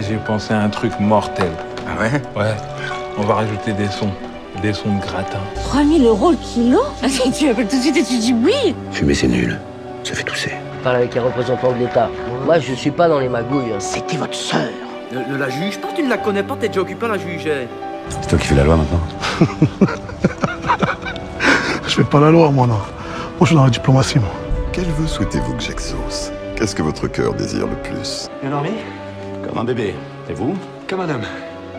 J'ai pensé à un truc mortel. Ah ouais? Ouais, on va rajouter des sons. Des sons de gratin. 3000 euros le kilo? Tu appelles tout de suite et tu dis oui Fumer, c'est nul. Ça fait tousser. parle avec les représentants de l'État. Moi, je suis pas dans les magouilles. C'était votre sœur. Ne, ne la juge pas, tu ne la connais pas, t'es déjà occupé à la juger. C'est toi qui fais la loi maintenant Je fais pas la loi, moi, non. Moi, je suis dans la diplomatie, moi. Quel vœu souhaitez-vous que j'exauce? Qu'est-ce que votre cœur désire le plus? Bien dormi Comme un bébé. Et vous Comme un homme.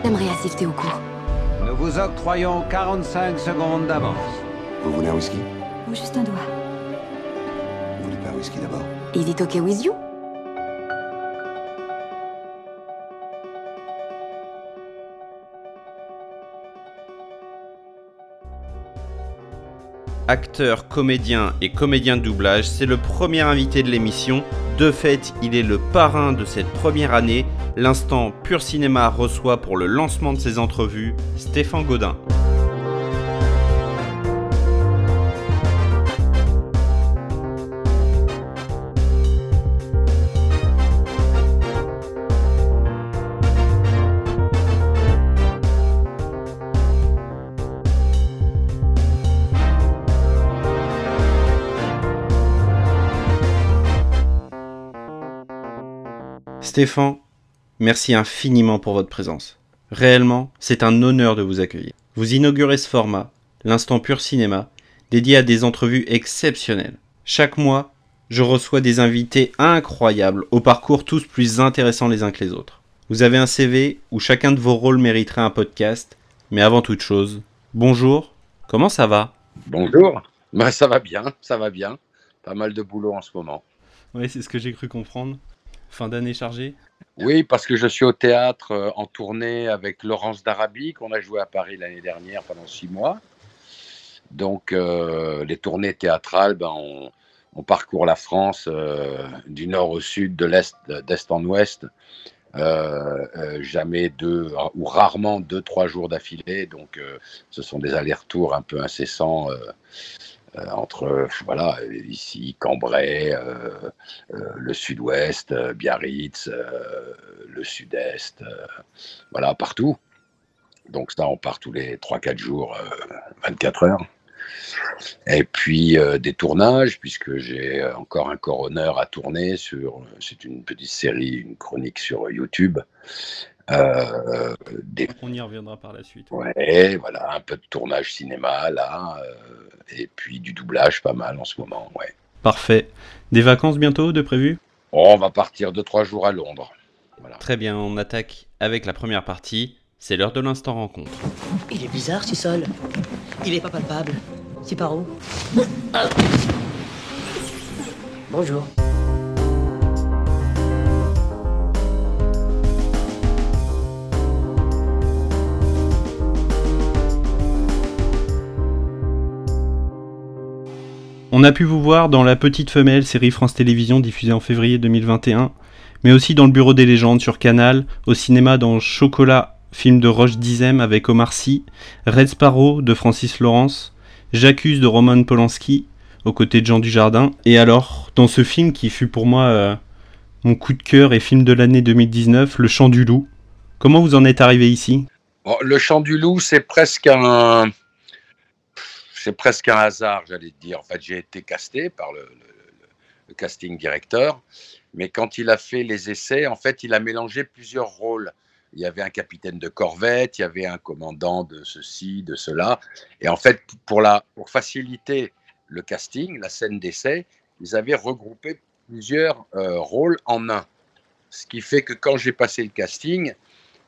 J'aimerais assister au cours. Nous vous octroyons 45 secondes d'avance. Vous voulez un whisky? Ou juste un doigt. Vous voulez pas un whisky d'abord? Is it okay with you? Acteur, comédien et comédien de doublage, c'est le premier invité de l'émission. De fait, il est le parrain de cette première année. L'instant Pur Cinéma reçoit pour le lancement de ses entrevues Stéphane Godin. Stéphane, merci infiniment pour votre présence. Réellement, c'est un honneur de vous accueillir. Vous inaugurez ce format, l'instant pur cinéma, dédié à des entrevues exceptionnelles. Chaque mois, je reçois des invités incroyables, au parcours tous plus intéressants les uns que les autres. Vous avez un CV où chacun de vos rôles mériterait un podcast, mais avant toute chose, bonjour, comment ça va? Bonjour, bah, ça va bien, ça va bien. Pas mal de boulot en ce moment. Oui, c'est ce que j'ai cru comprendre. Fin d'année chargée Oui, parce que je suis au théâtre euh, en tournée avec Laurence d'Arabie, qu'on a joué à Paris l'année dernière pendant six mois. Donc, euh, les tournées théâtrales, ben, on, parcourt la France euh, du nord au sud, de l'est, d'est en ouest. Jamais deux ou rarement deux trois jours d'affilée donc ce sont des allers-retours un peu incessants entre euh, voilà ici Cambrai euh, euh, le sud-ouest Biarritz le sud-est voilà partout donc ça on part tous les 3-4 jours euh, 24 heures et puis des tournages, puisque j'ai encore un coroner à tourner sur. C'est une petite série, une chronique sur YouTube. Euh, des, On y reviendra par la suite. ouais, voilà, un peu de tournage cinéma là, euh, et puis du doublage pas mal en ce moment. Ouais. Parfait. Des vacances bientôt de prévues Oh, on va partir deux trois jours à Londres. Voilà. Très bien, on attaque avec la première partie. C'est l'heure de l'instant rencontre. Il est bizarre ce sol. Il est pas palpable. C'est par où? Bonjour. On a pu vous voir dans La Petite Femelle, série France Télévisions diffusée en février 2021, mais aussi dans Le Bureau des légendes sur Canal, au cinéma dans Chocolat, film de Roche Dizem avec Omar Sy, Red Sparrow de Francis Lawrence, J'accuse de Roman Polanski, aux côtés de Jean Dujardin, et alors, dans ce film qui fut pour moi euh, mon coup de cœur et film de l'année 2019, Le Chant du Loup. Comment vous en êtes arrivé ici? Bon, le chant du loup, c'est presque un, c'est presque un hasard, j'allais dire. En fait, j'ai été casté par le, casting directeur, mais quand il a fait les essais, en fait, il a mélangé plusieurs rôles. Il y avait un capitaine de corvette, il y avait un commandant de ceci, de cela, et en fait, pour faciliter le casting, la scène d'essai, ils avaient regroupé plusieurs euh, rôles en un. Ce qui fait que quand j'ai passé le casting,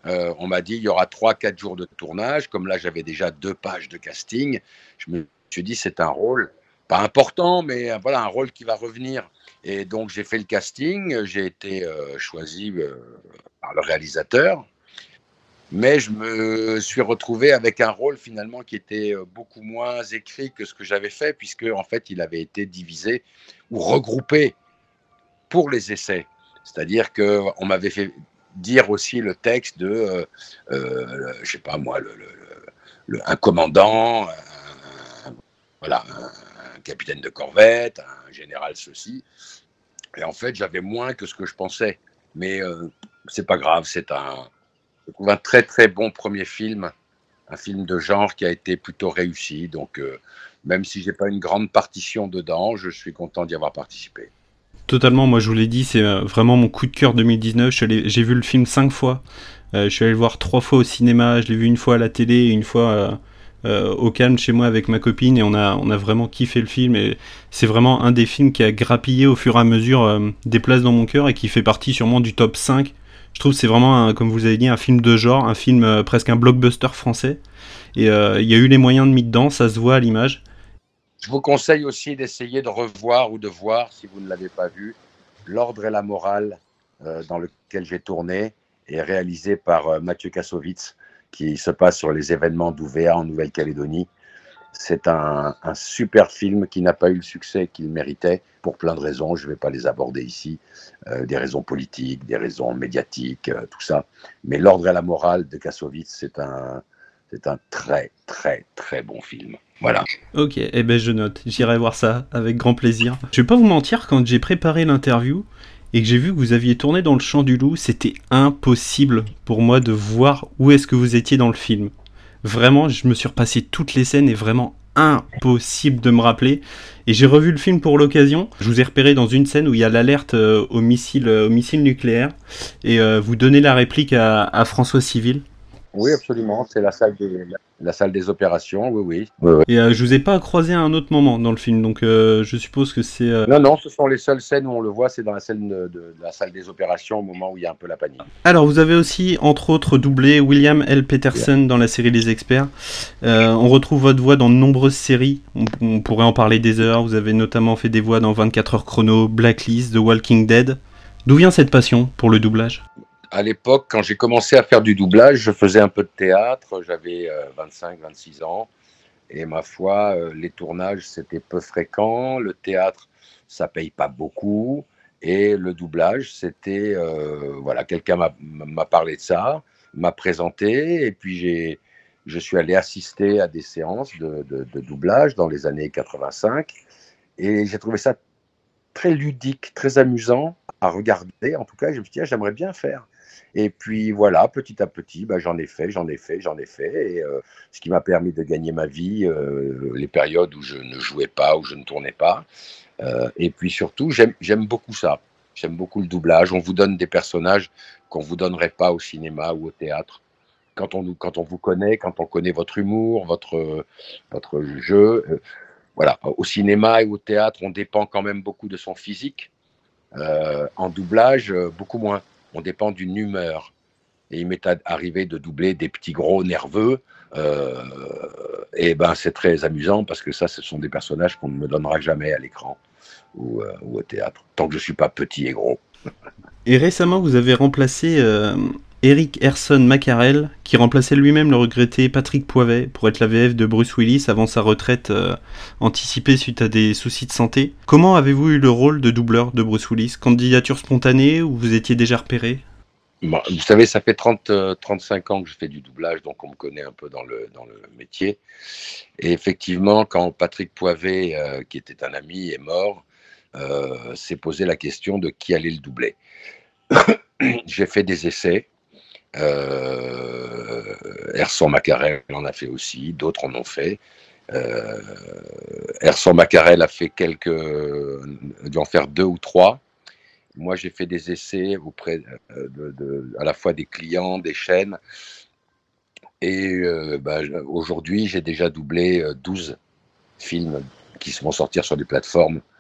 euh, on m'a dit il y aura 3-4 jours de tournage. Comme là, j'avais déjà deux pages de casting. Je me suis dit c'est un rôle, pas important, mais voilà, un rôle qui va revenir. Et donc, j'ai fait le casting. J'ai été euh, choisi euh, par le réalisateur. Mais je me suis retrouvé avec un rôle finalement qui était beaucoup moins écrit que ce que j'avais fait, puisque en fait, il avait été divisé ou regroupé pour les essais. C'est-à-dire qu'on m'avait fait dire aussi le texte de, euh, euh, je sais pas moi, un commandant, un, voilà, un capitaine de corvette, un général ceci. Et en fait, j'avais moins que ce que je pensais. Mais euh, c'est pas grave, c'est un, je trouve un très très bon premier film, un film de genre qui a été plutôt réussi. Donc, euh, même si j'ai pas une grande partition dedans, je suis content d'y avoir participé. Totalement, moi je vous l'ai dit, c'est euh, vraiment mon coup de cœur 2019. Je suis allé- J'ai vu le film cinq fois. Euh, je suis allé le voir trois fois au cinéma, je l'ai vu une fois à la télé et une fois euh, au calme chez moi avec ma copine et on a, on a vraiment kiffé le film. Et c'est vraiment un des films qui a grappillé au fur et à mesure des places dans mon cœur et qui fait partie sûrement du top 5. Je trouve que c'est vraiment, comme vous avez dit, un film de genre, un film presque un blockbuster français. Et il y a eu les moyens de mis dedans, ça se voit à l'image. Je vous conseille aussi d'essayer de revoir ou de voir, si vous ne l'avez pas vu, L'ordre et la morale, euh, dans lequel j'ai tourné et réalisé par euh, Mathieu Kassovitz, qui se passe sur les événements d'Ouvéa en Nouvelle-Calédonie. C'est un, super film qui n'a pas eu le succès qu'il méritait pour plein de raisons. Je ne vais pas les aborder ici, euh, des raisons politiques, des raisons médiatiques, tout ça. Mais L'ordre et la morale de Kassovitz, c'est un, c'est un très, très, très bon film. Voilà. Ok, eh ben je note, j'irai voir ça avec grand plaisir. Je vais pas vous mentir, quand j'ai préparé l'interview et que j'ai vu que vous aviez tourné dans le champ du loup, c'était impossible pour moi de voir où est-ce que vous étiez dans le film. Vraiment, je me suis repassé toutes les scènes et vraiment impossible de me rappeler. Et j'ai revu le film pour l'occasion. Je vous ai repéré dans une scène où il y a l'alerte euh, au missile, euh, au missile nucléaire et euh, vous donnez la réplique à François Civil. Oui, absolument. C'est la salle des, la salle des opérations. Oui, oui. oui, oui. Et euh, je vous ai pas croisé à un autre moment dans le film, donc euh, je suppose que c'est. euh, Non, non, ce sont les seules scènes où on le voit, c'est dans la scène de, de- de la salle des opérations au moment où il y a un peu la panique. Alors, vous avez aussi, entre autres, doublé William L. Peterson dans la série Les Experts. Euh, on retrouve votre voix dans de nombreuses séries. On, on pourrait en parler des heures. Vous avez notamment fait des voix dans 24 heures chrono, Blacklist, The Walking Dead. D'où vient cette passion pour le doublage? À l'époque, quand j'ai commencé à faire du doublage, je faisais un peu de théâtre. J'avais 25, 26 ans. Et ma foi, euh, les tournages, c'était peu fréquent. Le théâtre, ça paye pas beaucoup. Et le doublage, c'était, euh, voilà, quelqu'un m'a- parlé de ça, m'a présenté. Et puis, je suis allé assister à des séances de, de- de doublage dans les années 85. Et j'ai trouvé ça très ludique, très amusant à regarder. En tout cas, je me suis dit, ah, j'aimerais bien faire. Et puis voilà, petit à petit, bah, j'en ai fait, j'en ai fait, j'en ai fait. Euh, ce qui m'a permis de gagner ma vie, euh, les périodes où je ne jouais pas, où je ne tournais pas. Euh, et puis surtout, j'aime beaucoup ça. J'aime beaucoup le doublage. On vous donne des personnages qu'on ne vous donnerait pas au cinéma ou au théâtre. Quand on, quand on vous connaît, quand on connaît votre humour, votre, votre jeu, voilà, au cinéma et au théâtre, on dépend quand même beaucoup de son physique. En doublage, beaucoup moins. On dépend d'une humeur. Et il m'est arrivé de doubler des petits gros nerveux. euh, et ben, c'est très amusant parce que ça, ce sont des personnages qu'on ne me donnera jamais à l'écran ou, euh, au théâtre, tant que je suis pas petit et gros. Et récemment, vous avez remplacé euh, Eric Herson Macarel, qui remplaçait lui-même le regretté Patrick Poivet pour être la VF de Bruce Willis avant sa retraite euh, anticipée suite à des soucis de santé. Comment avez-vous eu le rôle de doubleur de Bruce Willis? Candidature spontanée ou vous étiez déjà repéré? Bon, vous savez, ça fait 30, euh, 35 ans que je fais du doublage, donc on me connaît un peu dans le, dans le métier. Et effectivement, quand Patrick Poivet, euh, qui était un ami, est mort, s'est posé la question de qui allait le doubler. J'ai fait des essais. Euh, Ersan Macarel en a fait aussi, d'autres en ont fait. Euh, Ersan Macarel a fait quelques, a dû en faire deux ou trois. Moi, j'ai fait des essais auprès euh, à la fois des clients, des chaînes. Et euh, bah, aujourd'hui, j'ai déjà doublé euh, 12 films qui vont sortir sur des plateformes euh,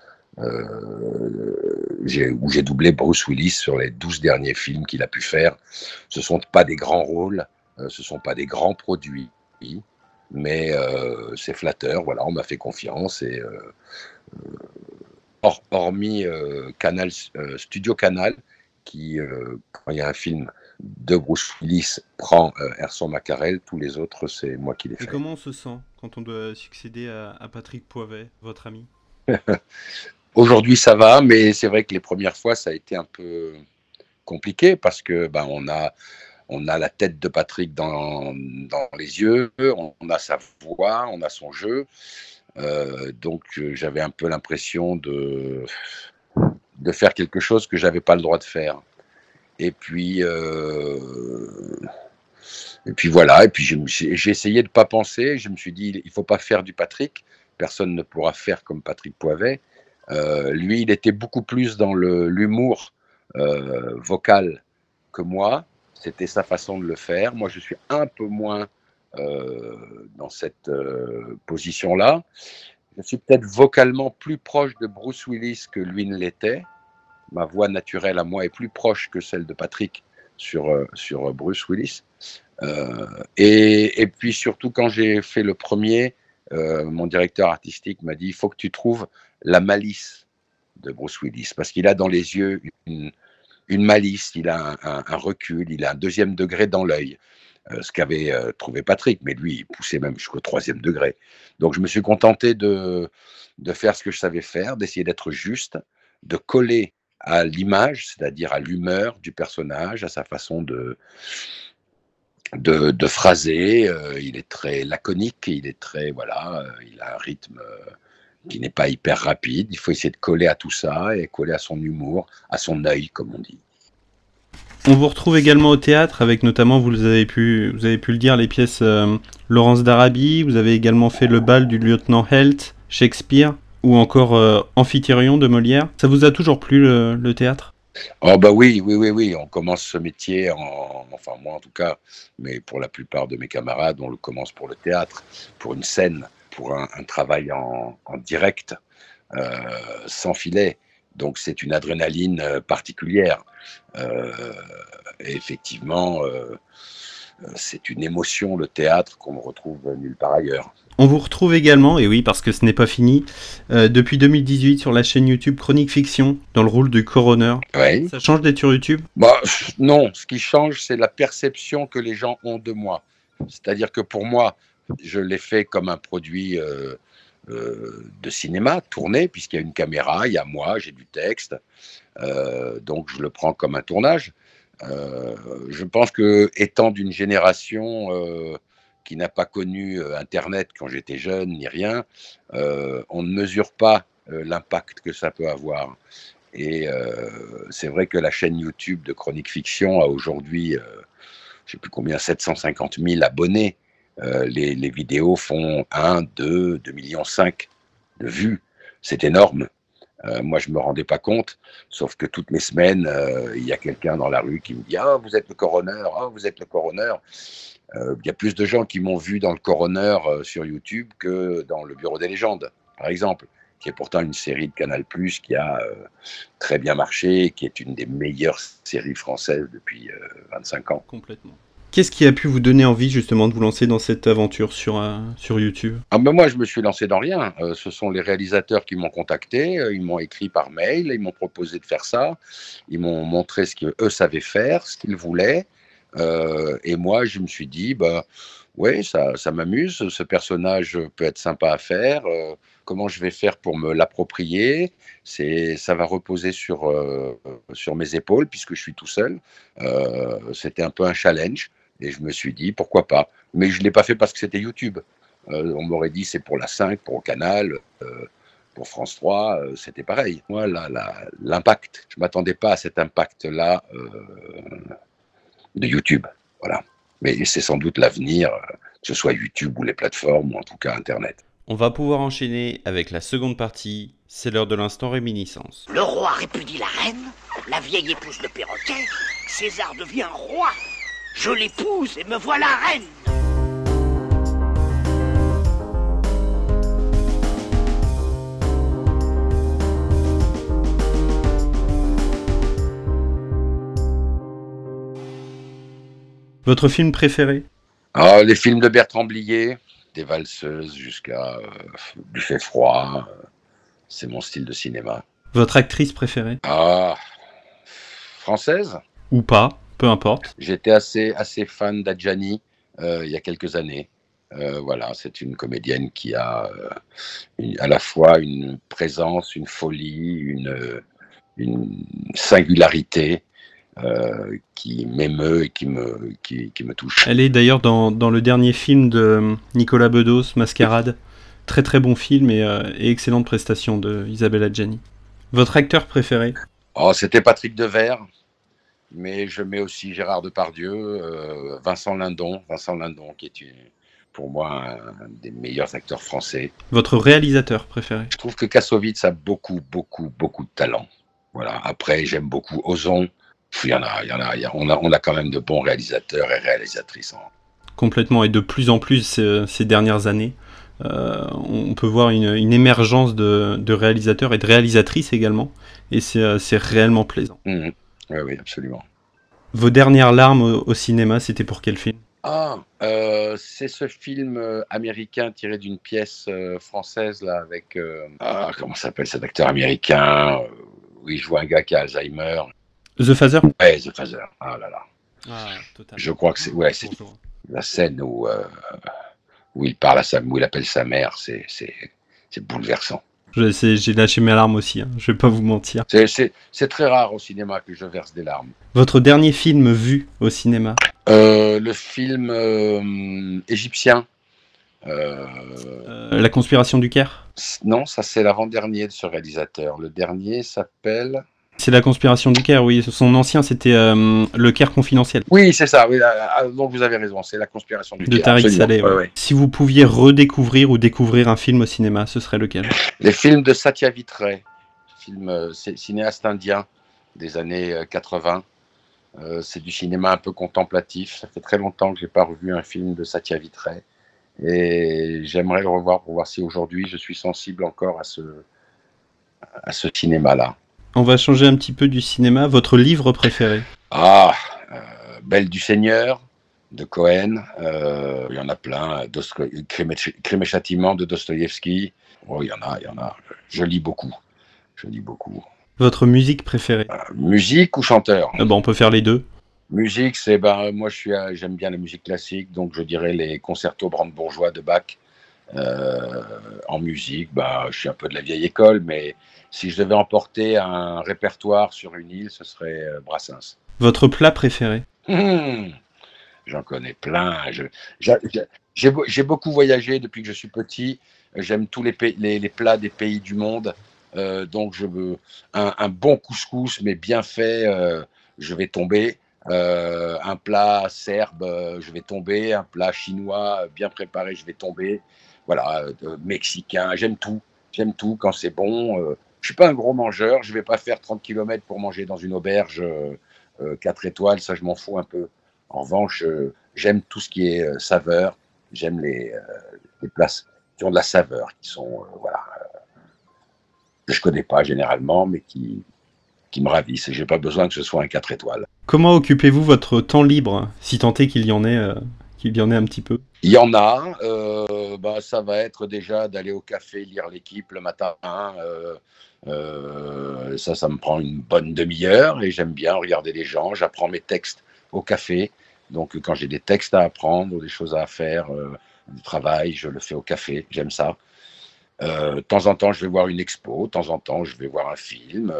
où j'ai doublé Bruce Willis sur les 12 derniers films qu'il a pu faire. Ce ne sont pas des grands rôles, euh, ce ne sont pas des grands produits, mais euh, c'est flatteur. Voilà, on m'a fait confiance et euh, euh, hor- hormis euh, Canal, euh, Studio Canal, qui, euh, quand il y a un film de Bruce Willis, prend euh, Erson Macarel, tous les autres, c'est moi qui les Et fais. comment on se sent quand on doit succéder à, à Patrick Poivet, votre ami? Aujourd'hui, ça va, mais c'est vrai que les premières fois, ça a été un peu compliqué parce que ben, on a on a la tête de Patrick dans, les yeux, on, a sa voix, on a son jeu. Euh, donc euh, j'avais un peu l'impression de, de faire quelque chose que j'avais pas le droit de faire. Et puis, euh, et puis voilà. Et puis j'ai essayé de pas penser. Je me suis dit, il faut pas faire du Patrick. Personne ne pourra faire comme Patrick Poivet. Euh, lui, il était beaucoup plus dans l'humour euh, vocal que moi. C'était sa façon de le faire. Moi, je suis un peu moins euh, dans cette position-là. Je suis peut-être vocalement plus proche de Bruce Willis que lui ne l'était. Ma voix naturelle à moi est plus proche que celle de Patrick sur, sur Bruce Willis. et, puis surtout, quand j'ai fait le premier, mon directeur artistique m'a dit il faut que tu trouves la malice de Bruce Willis, parce qu'il a dans les yeux une, malice, il a un, recul, il a un deuxième degré dans l'œil. Euh, ce qu'avait euh, trouvé Patrick, mais lui, il poussait même jusqu'au troisième degré. Donc je me suis contenté de, de faire ce que je savais faire, d'essayer d'être juste, de coller à l'image, c'est-à-dire à, l'humeur du personnage, à sa façon de, de, de phraser. Euh, il est très laconique, il est très, voilà, il a un rythme qui n'est pas hyper rapide. Il faut essayer de coller à tout ça et coller à son humour, à son œil, comme on dit. On vous retrouve également au théâtre avec notamment, vous avez pu, vous avez pu le dire, les pièces euh, Laurence d'Arabie, vous avez également fait le bal du lieutenant Helt, Shakespeare ou encore euh, de Molière. Ça vous a toujours plu le, le, théâtre? Oh bah oui, oui, oui, oui, on commence ce métier, en, enfin moi en tout cas, mais pour la plupart de mes camarades, on le commence pour le théâtre, pour une scène, pour un, un travail en, en direct, euh, sans filet. Donc c'est une adrénaline euh, particulière. Euh, et effectivement, c'est une émotion, le théâtre, qu'on ne retrouve nulle part ailleurs. On vous retrouve également, et oui, parce que ce n'est pas fini, euh, depuis 2018 sur la chaîne YouTube Chronique Fiction, dans le rôle du coroner. Oui. Ça change d'être sur YouTube? Bah, Non, ce qui change, c'est la perception que les gens ont de moi. C'est-à-dire que pour moi, je l'ai fait comme un produit euh, euh, de cinéma tourné, puisqu'il y a une caméra, il y a moi, j'ai du texte, euh, donc je le prends comme un tournage. Je pense que étant d'une génération qui n'a pas connu Internet quand j'étais jeune ni rien, on ne mesure pas l'impact que ça peut avoir. Et c'est vrai que la chaîne YouTube de Chronique Fiction a aujourd'hui, je ne sais plus combien, 750 000 abonnés. Euh, les, vidéos font 1, 2, 2 millions 5 de vues. C'est énorme. Euh, moi, je me rendais pas compte, sauf que toutes les semaines, euh, il y a quelqu'un dans la rue qui me dit Ah, vous êtes le coroner, ah, vous êtes le coroner. Euh, il y a plus de gens qui m'ont vu dans le coroner euh, sur YouTube que dans le Bureau des légendes, par exemple, qui est pourtant une série de Canal qui a euh, très bien marché, qui est une des meilleures séries françaises depuis 25 ans. Complètement. Qu'est-ce qui a pu vous donner envie justement de vous lancer dans cette aventure sur, euh, sur YouTube? Ah ben Moi, je me suis lancé dans rien. Euh, ce sont les réalisateurs qui m'ont contacté, euh, ils m'ont écrit par mail, ils m'ont proposé de faire ça, ils m'ont montré ce qu'eux savaient faire, ce qu'ils voulaient. Et moi, je me suis dit, bah, ouais, ça, ça m'amuse, ce personnage peut être sympa à faire. Comment je vais faire pour me l'approprier? C'est, ça va reposer sur, sur mes épaules puisque je suis tout seul. C'était un peu un challenge. Et je me suis dit, pourquoi pas Mais je ne l'ai pas fait parce que c'était YouTube. Euh, on m'aurait dit, c'est pour la 5, pour le Canal, euh, pour France 3, euh, c'était pareil. Moi, l'impact, je ne m'attendais pas à cet impact-là euh, de YouTube. Voilà. Mais c'est sans doute l'avenir, que ce soit YouTube ou les plateformes, ou en tout cas Internet. On va pouvoir enchaîner avec la seconde partie, c'est l'heure de l'instant réminiscence. Le roi répudie la reine, la vieille épouse le perroquet, César devient roi. Je l'épouse et me voilà reine. Votre film préféré? Ah, Les films de Bertrand Blier, des valseuses jusqu'à euh, du fait froid. Euh, c'est mon style de cinéma. Votre actrice préférée? Ah, française? Ou pas? Peu importe. J'étais assez, assez fan d'Adjani euh, il y a quelques années. Euh, voilà, c'est une comédienne qui a euh, une, à la fois une présence, une folie, une, une singularité euh, qui m'émeut et qui me, qui, qui, me touche. Elle est d'ailleurs dans, dans, le dernier film de Nicolas Bedos, Mascarade. Très très bon film et, et excellente prestation de Isabelle Adjani. Votre acteur préféré? Oh, c'était Patrick Devers mais je mets aussi Gérard Depardieu, euh, Vincent Lindon, Vincent Lindon qui est une- pour moi un des meilleurs acteurs français. Votre réalisateur préféré? Je trouve que Kassovitz a beaucoup, beaucoup, beaucoup de talent. Voilà. Après, j'aime beaucoup Ozon. Il y en a, il y en a, il y a- on a, on a quand même de bons réalisateurs et réalisatrices. en- Complètement, et de plus en plus ces, ces dernières années. euh, on peut voir une, une émergence de, de réalisateurs et de réalisatrices également, et c'est euh, réellement plaisant. Mhm. Oui, oui, absolument. Vos dernières larmes au, au cinéma, c'était pour quel film? Ah, euh, c'est ce film euh, américain tiré d'une pièce euh, française là avec euh, ah, comment s'appelle cet acteur américain Oui, je vois un gars qui a Alzheimer. The Phaser Ouais, The Phaser. Ah là là. Je crois que c'est ouais, c'est la scène où euh, où il parle à sa, où il appelle sa mère, c'est c'est c'est bouleversant. J'ai lâché mes larmes aussi, hein, je vais pas vous mentir. C'est- très rare au cinéma que je verse des larmes. Votre dernier film vu au cinéma? Euh, le film euh, égyptien. Euh, La conspiration du Caire? Non, ça c'est l'avant-dernier de ce réalisateur. Le dernier s'appelle. C'est la conspiration du Caire, oui. Son ancien, c'était euh, Le Caire confidentiel. Oui, c'est ça. Oui, ah, ah, donc vous avez raison. C'est la conspiration du De Caire, Tariq absolument. Saleh. Ouais, ouais. ouais. Si vous pouviez redécouvrir ou découvrir un film au cinéma, ce serait lequel? Les films de Satya Vitray, film euh, cinéaste indien des années euh, 80. Euh, c'est du cinéma un peu contemplatif. Ça fait très longtemps que j'ai pas revu un film de Satya Vitray. Et j'aimerais le revoir pour voir si aujourd'hui je suis sensible encore à ce, à ce cinéma-là. On va changer un petit peu du cinéma. Votre livre préféré Ah, euh, Belle du Seigneur de Cohen. Euh, il y en a plein. Crime et- Châtiment de Dostoïevski. Oh, il y en a, il y en a. Je lis beaucoup. Je lis beaucoup. Votre musique préférée Musique ou chanteur Ah bah, On peut faire les deux. Musique, c'est ben moi je suis euh, j'aime bien la musique classique, donc je dirais les concertos brandebourgeois de Bach. Euh, en musique, bah, je suis un peu de la vieille école, mais si je devais emporter un répertoire sur une île, ce serait euh, Brassens. Votre plat préféré? Hum, J'en connais plein. J'ai beau- j'ai beaucoup voyagé depuis que je suis petit. J'aime tous les, pays- les, les plats des pays du monde. Euh, donc, je veux un, un bon couscous, mais bien fait, euh, je vais tomber. Euh, un plat serbe, je vais tomber. Un plat chinois bien préparé, je vais tomber. Voilà, euh, mexicain, j'aime tout. J'aime tout quand c'est bon. Euh, je suis pas un gros mangeur. Je vais pas faire 30 km pour manger dans une auberge. euh, 4 étoiles, ça je m'en fous un peu. En revanche, euh, j'aime tout ce qui est euh, saveur, j'aime les, euh, les places qui ont de la saveur, qui sont, euh, voilà, euh, que je connais pas généralement, mais qui, qui me ravissent. Et j'ai pas besoin que ce soit un 4 étoiles. Comment occupez-vous votre temps libre, si tant est qu'il y en ait, euh, qu'il y en ait un petit peu? Il y en a, euh, bah, ça va être déjà d'aller au café, lire l'équipe le matin. euh, euh, ça, ça me prend une bonne demi-heure et j'aime bien regarder les gens. J'apprends mes textes au café. Donc, quand j'ai des textes à apprendre ou des choses à faire, du travail, je le fais au café. J'aime ça. De temps en temps, je vais voir une expo. De temps en temps, je vais voir un film.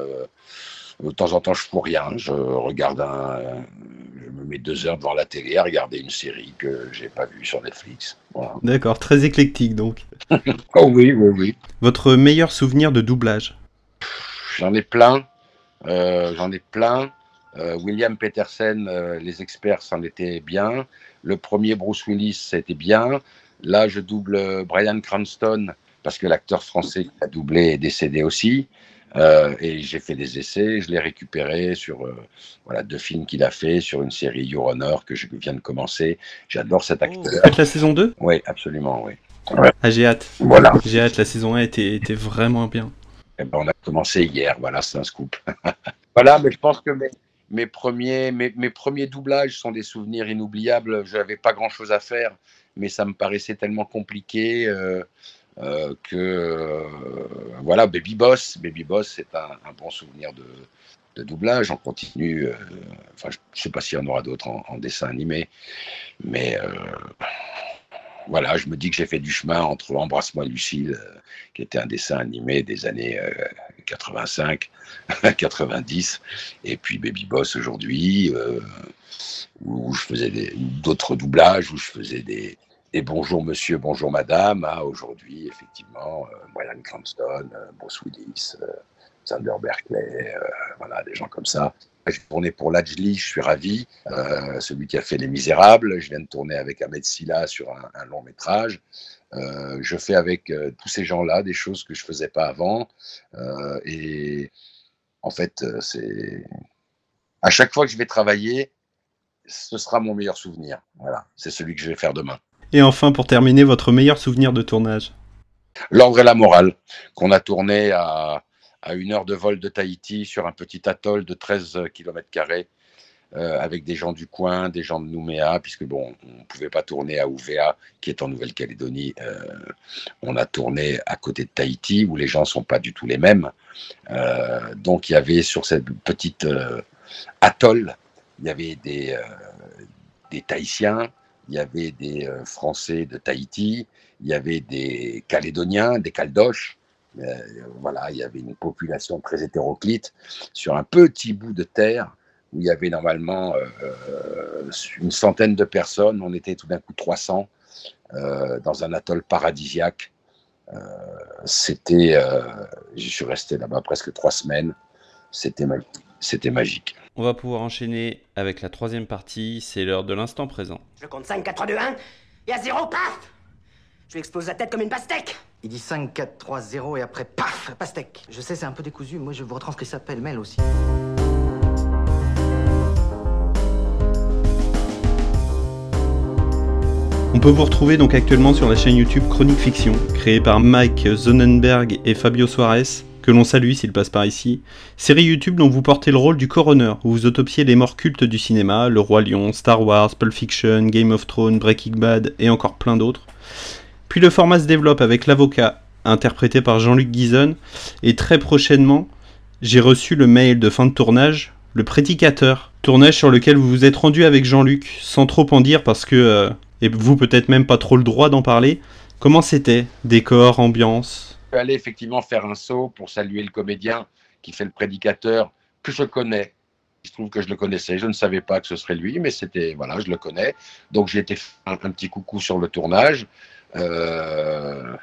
De temps en temps, je fous rien. Je regarde un. Je me mets deux heures devant la télé à regarder une série que j'ai pas vue sur Netflix. Voilà. D'accord, très éclectique donc. Oh oui, oui, oui. Votre meilleur souvenir de doublage? J'en ai plein. Euh, J'en ai plein. Euh, William Petersen, euh, les experts, c'en était bien. Le premier Bruce Willis, c'était bien. Là, je double Brian Cranston parce que l'acteur français qui a doublé est décédé aussi. Euh, et j'ai fait des essais, je l'ai récupéré sur euh, voilà, deux films qu'il a fait, sur une série Your Honor que je viens de commencer. J'adore cet acteur. Faites la saison 2 Oui, absolument, oui. Ouais. Ah, j'ai hâte. Voilà. J'ai hâte, la saison 1 était, était vraiment bien. Eh ben, on a commencé hier, voilà, c'est un scoop. voilà, mais je pense que mes, mes premiers, mes, mes premiers doublages sont des souvenirs inoubliables. Je n'avais pas grand-chose à faire, mais ça me paraissait tellement compliqué euh, euh, que, euh, voilà, Baby Boss, Baby Boss, c'est un, bon souvenir de, doublage. On continue, euh, enfin, je ne sais pas s'il y en aura d'autres en, dessin animé, mais voilà, je me dis que j'ai fait du chemin entre Embrasse-moi Lucille, qui était un dessin animé des années euh, 85, 90, et puis Baby Boss aujourd'hui, où je faisais d'autres doublages, où je faisais des, des bonjour monsieur, bonjour madame, à aujourd'hui, effectivement, euh, Brian Cranston, euh, Bruce Willis, euh, Sander Berkeley, voilà, des gens comme ça. J'ai tourné pour Lajli, je suis ravi. Celui qui a fait Les Misérables. Je viens de tourner avec Ahmed Silla sur un, long métrage. Je fais avec tous ces gens-là des choses que je faisais pas avant. Et en fait, c'est à chaque fois que je vais travailler, ce sera mon meilleur souvenir. Voilà, c'est celui que je vais faire demain. Et enfin, pour terminer, votre meilleur souvenir de tournage L'ordre et la morale, qu'on a tourné à, une heure de vol de Tahiti sur un petit atoll de 13 km euh, avec des gens du coin, des gens de Nouméa, puisque bon, on ne pouvait pas tourner à Ouvéa, qui est en Nouvelle-Calédonie. Euh, on a tourné à côté de Tahiti, où les gens ne sont pas du tout les mêmes. Euh, donc il y avait sur cette petite euh, atoll, il y avait des Tahitiens, il y avait des euh, Français de Tahiti, il y avait des Calédoniens, des Caldoches. Euh, voilà, il y avait une population très hétéroclite sur un petit bout de terre où il y avait normalement euh, une centaine de personnes. On était tout d'un coup 300 euh, dans un atoll paradisiaque. C'était, je suis resté là-bas presque trois semaines. C'était magique. On va pouvoir enchaîner avec la troisième partie, c'est l'heure de l'instant présent. Je compte 5, 4, 3, 2, 1, et à 0, paf Je lui explose la tête comme une pastèque Il dit 5, 4, 3, 0 et après, paf, pastèque. Je sais, c'est un peu décousu. Moi, je vous retranscris ça pêle-mêle aussi. On peut vous retrouver donc actuellement sur la chaîne YouTube Chronique Fiction, créée par Mike Zonenberg et Fabio Suarez, que l'on salue s'il passe par ici. Série YouTube dont vous portez le rôle du coroner, où vous autopsiez les morts cultes du cinéma, Le Roi Lion, Star Wars, Pulp Fiction, Game of Thrones, Breaking Bad et encore plein d'autres. Puis le format se développe avec l'avocat, interprété par Jean-Luc Guizon, et très prochainement, j'ai reçu le mail de fin de tournage, le prédicateur, tournage sur lequel vous vous êtes rendu avec Jean-Luc, sans trop en dire parce que, euh, et vous peut-être même pas trop le droit d'en parler, comment c'était? Décor, ambiance? Allé effectivement faire un saut pour saluer le comédien qui fait le prédicateur que je connais. Il se trouve que je le connaissais, je ne savais pas que ce serait lui, mais c'était, voilà, je le connais. Donc j'ai été un, un petit coucou sur le tournage. Euh,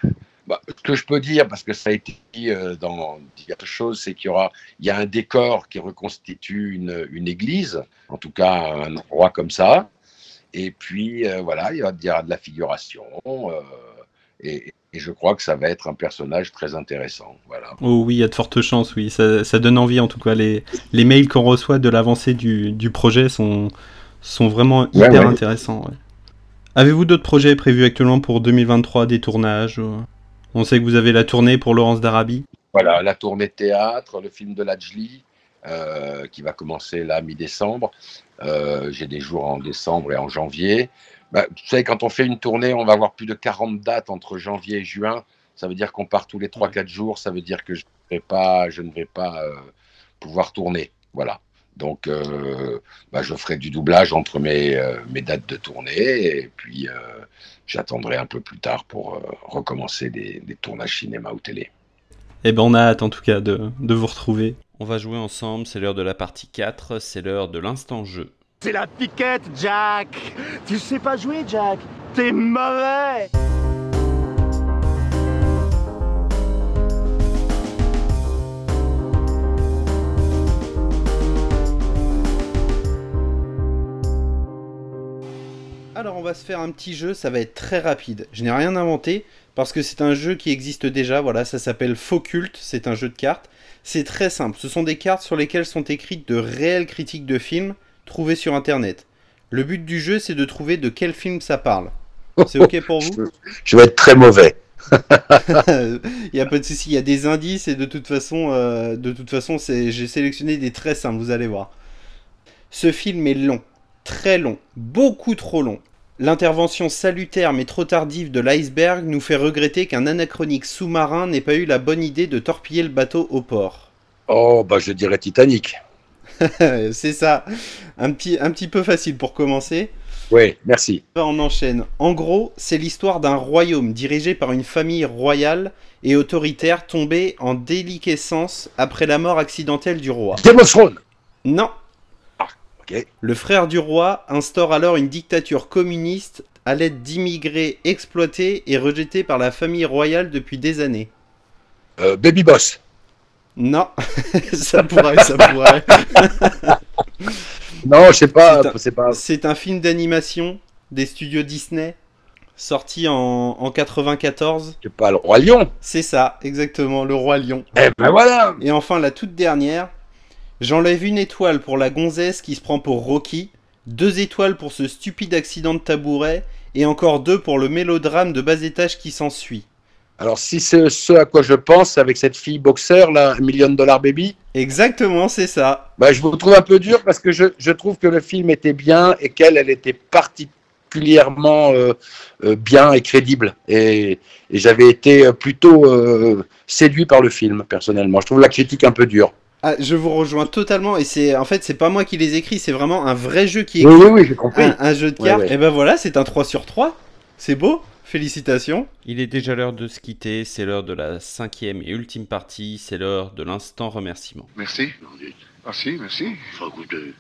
bah, ce que je peux dire, parce que ça a été dit euh, dans diverses choses, c'est qu'il y aura, il y a un décor qui reconstitue une, une église, en tout cas un endroit comme ça. Et puis euh, voilà, il y aura de la figuration. Euh, et, et je crois que ça va être un personnage très intéressant. Voilà. Oh oui, il y a de fortes chances, oui. Ça, ça donne envie en tout cas. Les, les mails qu'on reçoit de l'avancée du, du projet sont, sont vraiment Ouais, hyper ouais. intéressants. ouais. Avez-vous d'autres projets prévus actuellement pour 2023, des tournages ou- On sait que vous avez la tournée pour Laurence d'Arabie. Voilà, la tournée de théâtre, le film de Lajli, euh, qui va commencer là mi-décembre. Euh, J'ai des jours en décembre et en janvier. Bah, vous savez, quand on fait une tournée, on va avoir plus de 40 dates entre janvier et juin. Ça veut dire qu'on part tous les 3-4 jours. Ça veut dire que je, ne vais pas, je ne vais pas euh, pouvoir tourner. Voilà. Donc, euh, bah, je ferai du doublage entre mes, euh, mes dates de tournée et puis j'attendrai un peu plus tard pour recommencer des, des tournages cinéma ou télé. Eh ben on a hâte en tout cas de, de vous retrouver. On va jouer ensemble, c'est l'heure de la partie 4, c'est l'heure de l'instant jeu. C'est la piquette, Jack. Tu sais pas jouer, Jack. T'es mauvais. Alors on va se faire un petit jeu, ça va être très rapide. Je n'ai rien inventé parce que c'est un jeu qui existe déjà, voilà, ça s'appelle Faux Culte, c'est un jeu de cartes. C'est très simple, ce sont des cartes sur lesquelles sont écrites de réelles critiques de films trouvées sur internet. Le but du jeu c'est de trouver de quel film ça parle. C'est ok pour vous Je vais être très mauvais. Il n'y a pas de souci, il y a des indices et de toute façon, euh, de toute façon c'est- j'ai sélectionné des très simples, vous allez voir. Ce film est long, très long, beaucoup trop long. L'intervention salutaire mais trop tardive de l'iceberg nous fait regretter qu'un anachronique sous-marin n'ait pas eu la bonne idée de torpiller le bateau au port. Oh, bah je dirais Titanic. c'est ça, un petit, un petit peu facile pour commencer. Oui, merci. On enchaîne. En gros, c'est l'histoire d'un royaume dirigé par une famille royale et autoritaire tombée en déliquescence après la mort accidentelle du roi. Game of Thrones. Non. ok. Le frère du roi instaure alors une dictature communiste à l'aide d'immigrés exploités et rejetés par la famille royale depuis des années. Euh, Baby Boss. Non, ça pourrait, ça pourrait. non, je sais pas. C'est un, pas... c'est un film d'animation des studios Disney, sorti en, en 94. C'est pas le Roi Lion C'est ça, exactement, le Roi Lion. Eh ben voilà Et enfin, la toute dernière, j'enlève une étoile pour la gonzesse qui se prend pour Rocky, deux étoiles pour ce stupide accident de tabouret, et encore deux pour le mélodrame de bas étage qui s'ensuit. Alors, si c'est ce à quoi je pense avec cette fille boxeur, là, Million Dollar Baby. Exactement, c'est ça. Bah, je vous trouve un peu dur parce que je, je trouve que le film était bien et qu'elle, elle était particulièrement euh, euh, bien et crédible. Et, et j'avais été plutôt euh, séduit par le film, personnellement. Je trouve la critique un peu dure. Ah, je vous rejoins totalement et c'est en fait c'est pas moi qui les écris, c'est vraiment un vrai jeu qui est oui, oui, oui, j'ai compris. Un, un, jeu de cartes. Ouais, ouais. Et ben voilà, c'est un 3 sur 3. C'est beau. Félicitations. Il est déjà l'heure de se quitter, c'est l'heure de la cinquième et ultime partie, c'est l'heure de l'instant remerciement. Merci. Merci, merci. Écouter.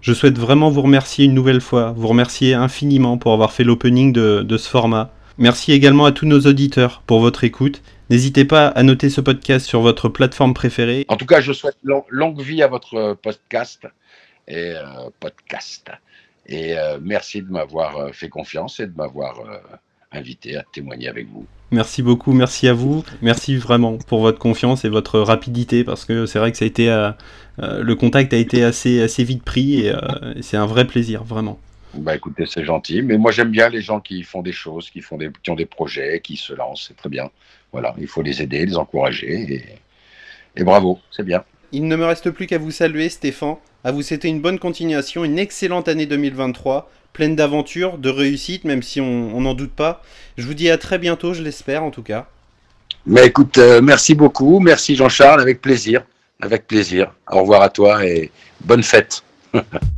Je souhaite vraiment vous remercier une nouvelle fois, vous remercier infiniment pour avoir fait l'opening de, de ce format. Merci également à tous nos auditeurs pour votre écoute. N'hésitez pas à noter ce podcast sur votre plateforme préférée. En tout cas, je souhaite long, longue vie à votre podcast et euh, podcast. Et euh, merci de m'avoir fait confiance et de m'avoir euh, invité à témoigner avec vous. Merci beaucoup, merci à vous. Merci vraiment pour votre confiance et votre rapidité parce que c'est vrai que ça a été euh, euh, le contact a été assez assez vite pris et, euh, et c'est un vrai plaisir vraiment. Bah écoutez, c'est gentil, mais moi j'aime bien les gens qui font des choses, qui font des qui ont des projets, qui se lancent, c'est très bien. Voilà, il faut les aider, les encourager et, et bravo, c'est bien. Il ne me reste plus qu'à vous saluer Stéphane, à vous souhaiter une bonne continuation, une excellente année 2023 pleine d'aventures, de réussite, même si on n'en doute pas. Je vous dis à très bientôt, je l'espère en tout cas. Mais écoute, euh, merci beaucoup, merci Jean-Charles, avec plaisir, avec plaisir. Au revoir à toi et bonne fête.